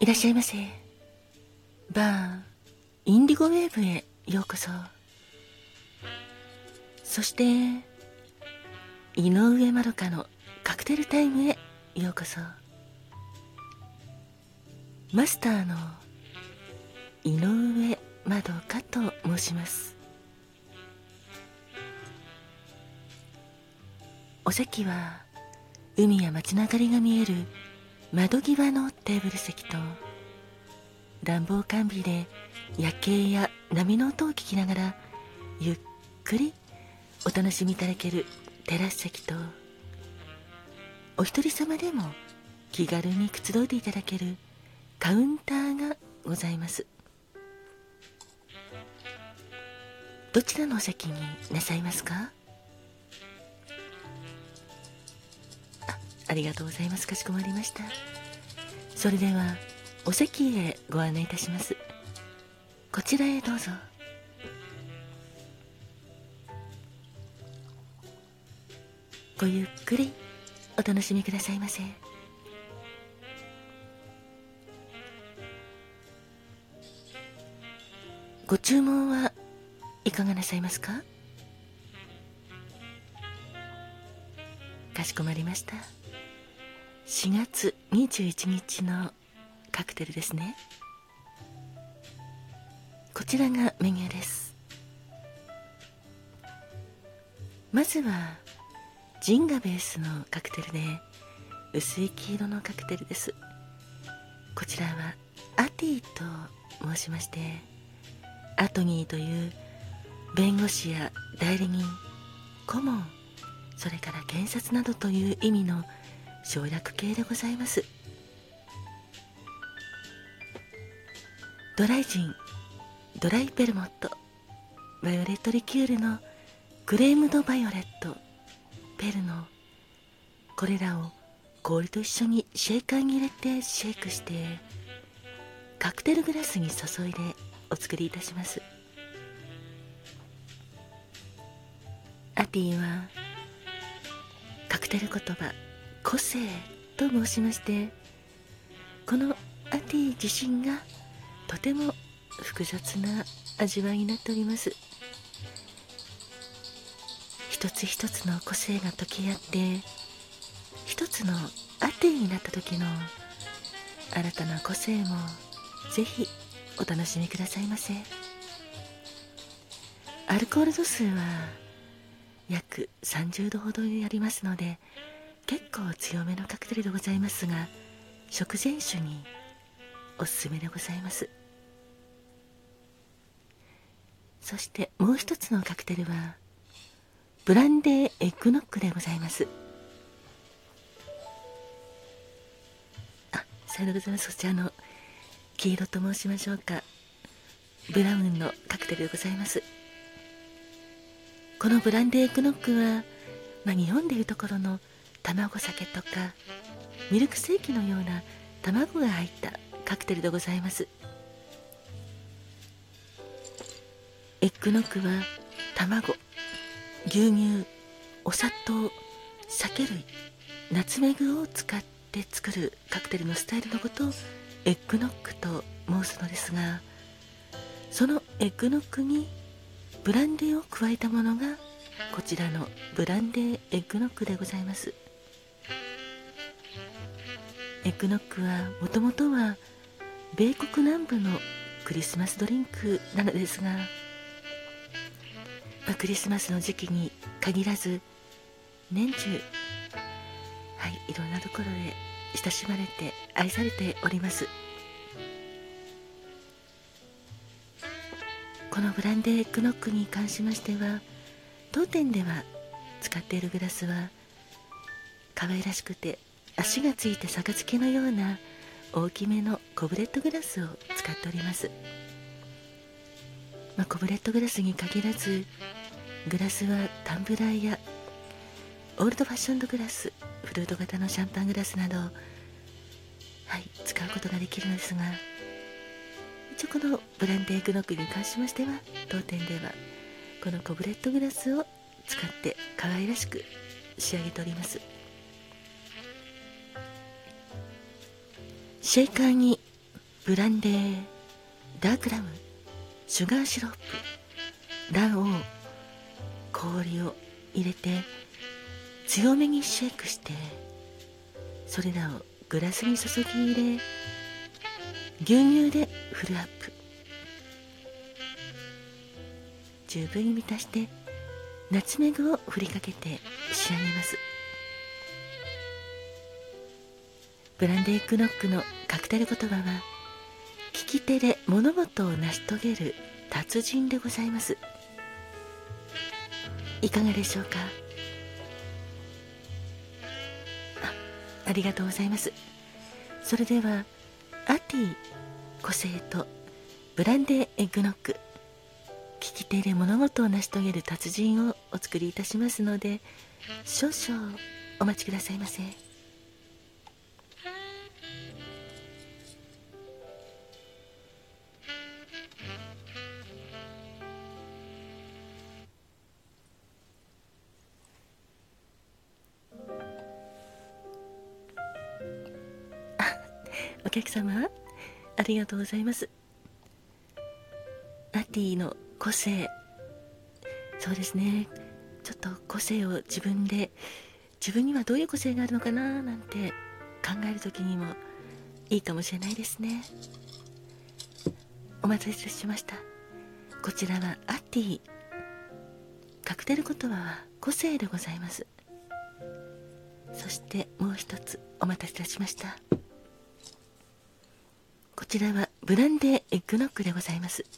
いらっしゃいませ。バーインディゴウェーブへようこそ。そして井上まどかのカクテルタイムへようこそ。マスターの井上まどかと申します。お席は海や街の明かりが見える窓際のテーブル席と暖房完備で夜景や波の音を聞きながらゆっくりお楽しみいただけるテラス席とお一人様でも気軽にくつろいでいただけるカウンターがございます。どちらのお席になさいますか？ありがとうございます。かしこまりました。それではお席へご案内いたします。こちらへどうぞ。ごゆっくりお楽しみくださいませ。ご注文はいかがなさいますか？かしこまりました。4月21日のカクテルですね。こちらがメニューです。まずはジンがベースのカクテルで薄い黄色のカクテルです。こちらはアティと申しましてアトニーという弁護士や代理人顧問それから検察などという意味の省略形でございます。ドライジンドライベルモットバイオレットリキュールのクレームドバイオレットペルのこれらを氷と一緒にシェイカーに入れてシェイクしてカクテルグラスに注いでお作りいたします。アティはカクテル言葉個性と申しましてこのアティ自身がとても複雑な味わいになっております。一つ一つの個性が溶け合って一つのアティになった時の新たな個性もぜひお楽しみくださいませ。アルコール度数は約30度ほどにありますので結構強めのカクテルでございますが食前酒におすすめでございます。そしてもう一つのカクテルはブランデーエッグノックでございます。あさようでございます。そちらの黄色と申しましょうか。ブラウンのカクテルでございます。このブランデーエッグノックは、まあ、日本でいうところの卵酒とかミルクセーキのような卵が入ったカクテルでございます。エッグノッグは卵牛乳お砂糖酒類ナツメグを使って作るカクテルのスタイルのことをエッグノッグと申すのですがそのエッグノッグにブランデーを加えたものがこちらのブランデーエッグノッグでございます。エッグノックはもともとは米国南部のクリスマスドリンクなのですがまあ、クリスマスの時期に限らず年中はいいろんなところで親しまれて愛されております。このブランデーエッグノックに関しましては当店では使っているグラスは可愛らしくて足がついて杯のような大きめのコブレットグラスを使っております。まあ、コブレットグラスに限らずグラスはタンブラーやオールドファッションドグラスフルート型のシャンパングラスなどはい使うことができるのですがこのブランデーグノックに関しましては当店ではこのコブレットグラスを使って可愛らしく仕上げております。シェイカーにブランデーダークラムシュガーシロップ卵黄氷を入れて強めにシェイクしてそれらをグラスに注ぎ入れ牛乳でフルアップ。十分に満たしてナツメグを振りかけて仕上げます。ブランデークノックのカクテル言葉は利き手で物事を成し遂げる達人でございます。いかがでしょうか？あありがとうございます。それではアティ個性とブランデーエッグノック聞き手で物事を成し遂げる達人をお作りいたしますので少々お待ちくださいませ。客様ありがとうございます。アティの個性。そうですね。ちょっと個性を自分で自分にはどういう個性があるのかななんて考える時にもいいかもしれないですね。お待たせしました。こちらはアティ。カクテル言葉は個性でございます。そしてもう一つお待たせいたしました。こちらはブランデーエッグノックでございます。利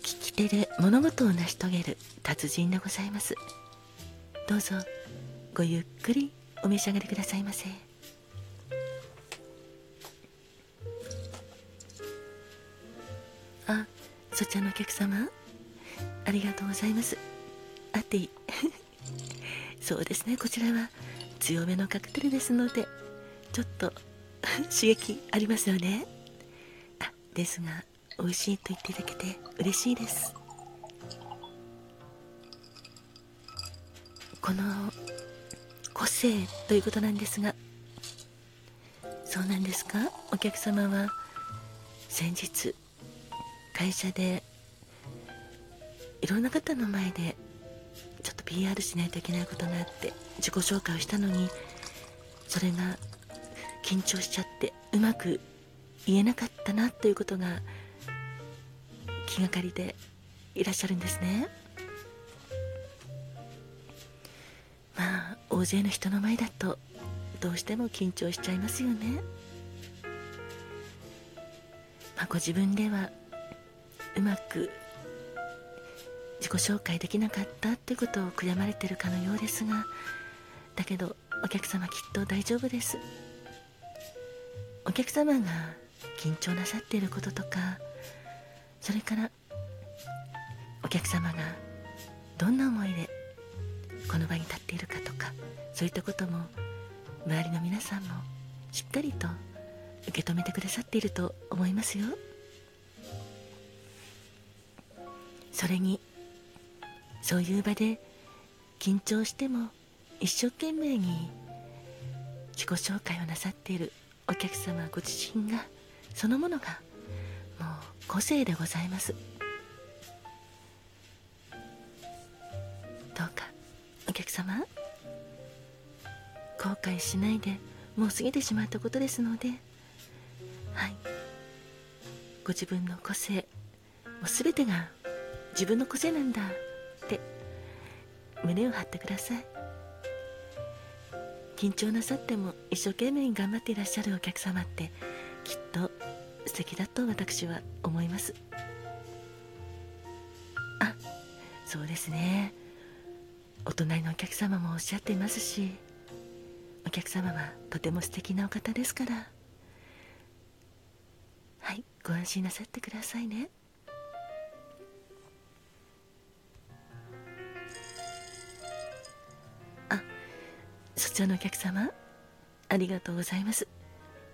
き手で物事を成し遂げる達人でございます。どうぞごゆっくりお召し上がりくださいませ。あそちらのお客様ありがとうございます。あってい。そうですねこちらは強めのカクテルですのでちょっと刺激ありますよね。あですが美味しいと言っていただけて嬉しいです。この個性ということなんですがそうなんですか？お客様は先日会社でいろんな方の前でちょっと PR しないといけないことがあって自己紹介をしたのにそれが緊張しちゃってうまく言えなかったなということが気がかりでいらっしゃるんですね。まあ大勢の人の前だとどうしても緊張しちゃいますよね。まあご自分ではうまく自己紹介できなかったってことを悔やまれてるかのようですがだけどお客様きっと大丈夫です。お客様が緊張なさっていることとかそれからお客様がどんな思いでこの場に立っているかとかそういったことも周りの皆さんもしっかりと受け止めてくださっていると思いますよ。それにそういう場で緊張しても一生懸命に自己紹介をなさっているお客様ご自身がそのものがもう個性でございます。どうかお客様後悔しないでもう過ぎてしまったことですのではい。ご自分の個性もう全てが自分の個性なんだって胸を張ってください。緊張なさっても一生懸命に頑張っていらっしゃるお客様ってきっと素敵だと私は思います。あそうですね。お隣のお客様もおっしゃっていますしお客様はとても素敵なお方ですから。はいご安心なさってくださいね。そちらのお客様ありがとうございます。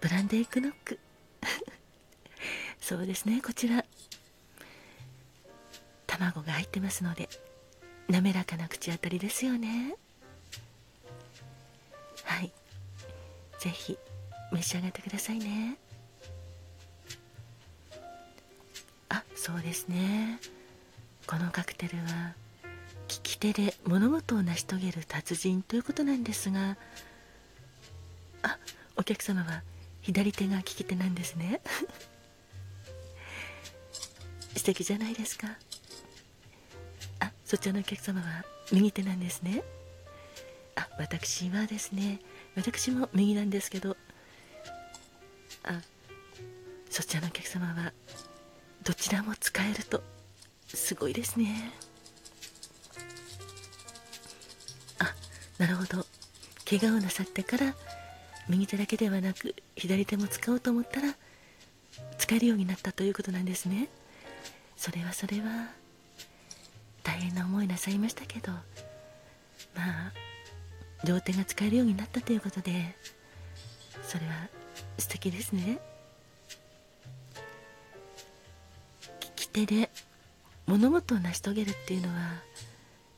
ブランデークノック。そうですねこちら。卵が入ってますので滑らかな口当たりですよね。はい。ぜひ召し上がってくださいね。あそうですね。このカクテルは手で物事を成し遂げる達人ということなんですがあお客様は左手が利き手なんですね。素敵じゃないですか。あそちらのお客様は右手なんですね。あ私はですね私も右なんですけどあそちらのお客様はどちらも使えるとすごいですね。なるほど。怪我をなさってから右手だけではなく左手も使おうと思ったら使えるようになったということなんですね。それはそれは大変な思いなさいましたけどまあ両手が使えるようになったということでそれは素敵ですね。利き手で物事を成し遂げるっていうのは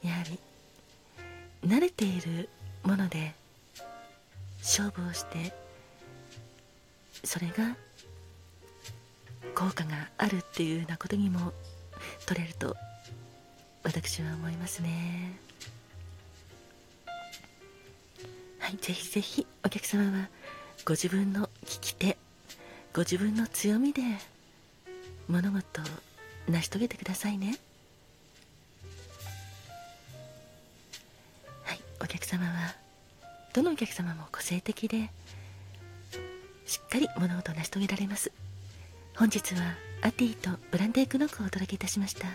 やはり慣れているもので勝負をしてそれが効果があるっていうようなことにも取れると私は思いますね。はいぜひぜひお客様はご自分の利き手ご自分の強みで物事を成し遂げてくださいね。客様はどのお客様も個性的でしっかり物事を成し遂げられます。本日はアティとブランデークノックをお届けいたしました。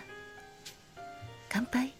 乾杯。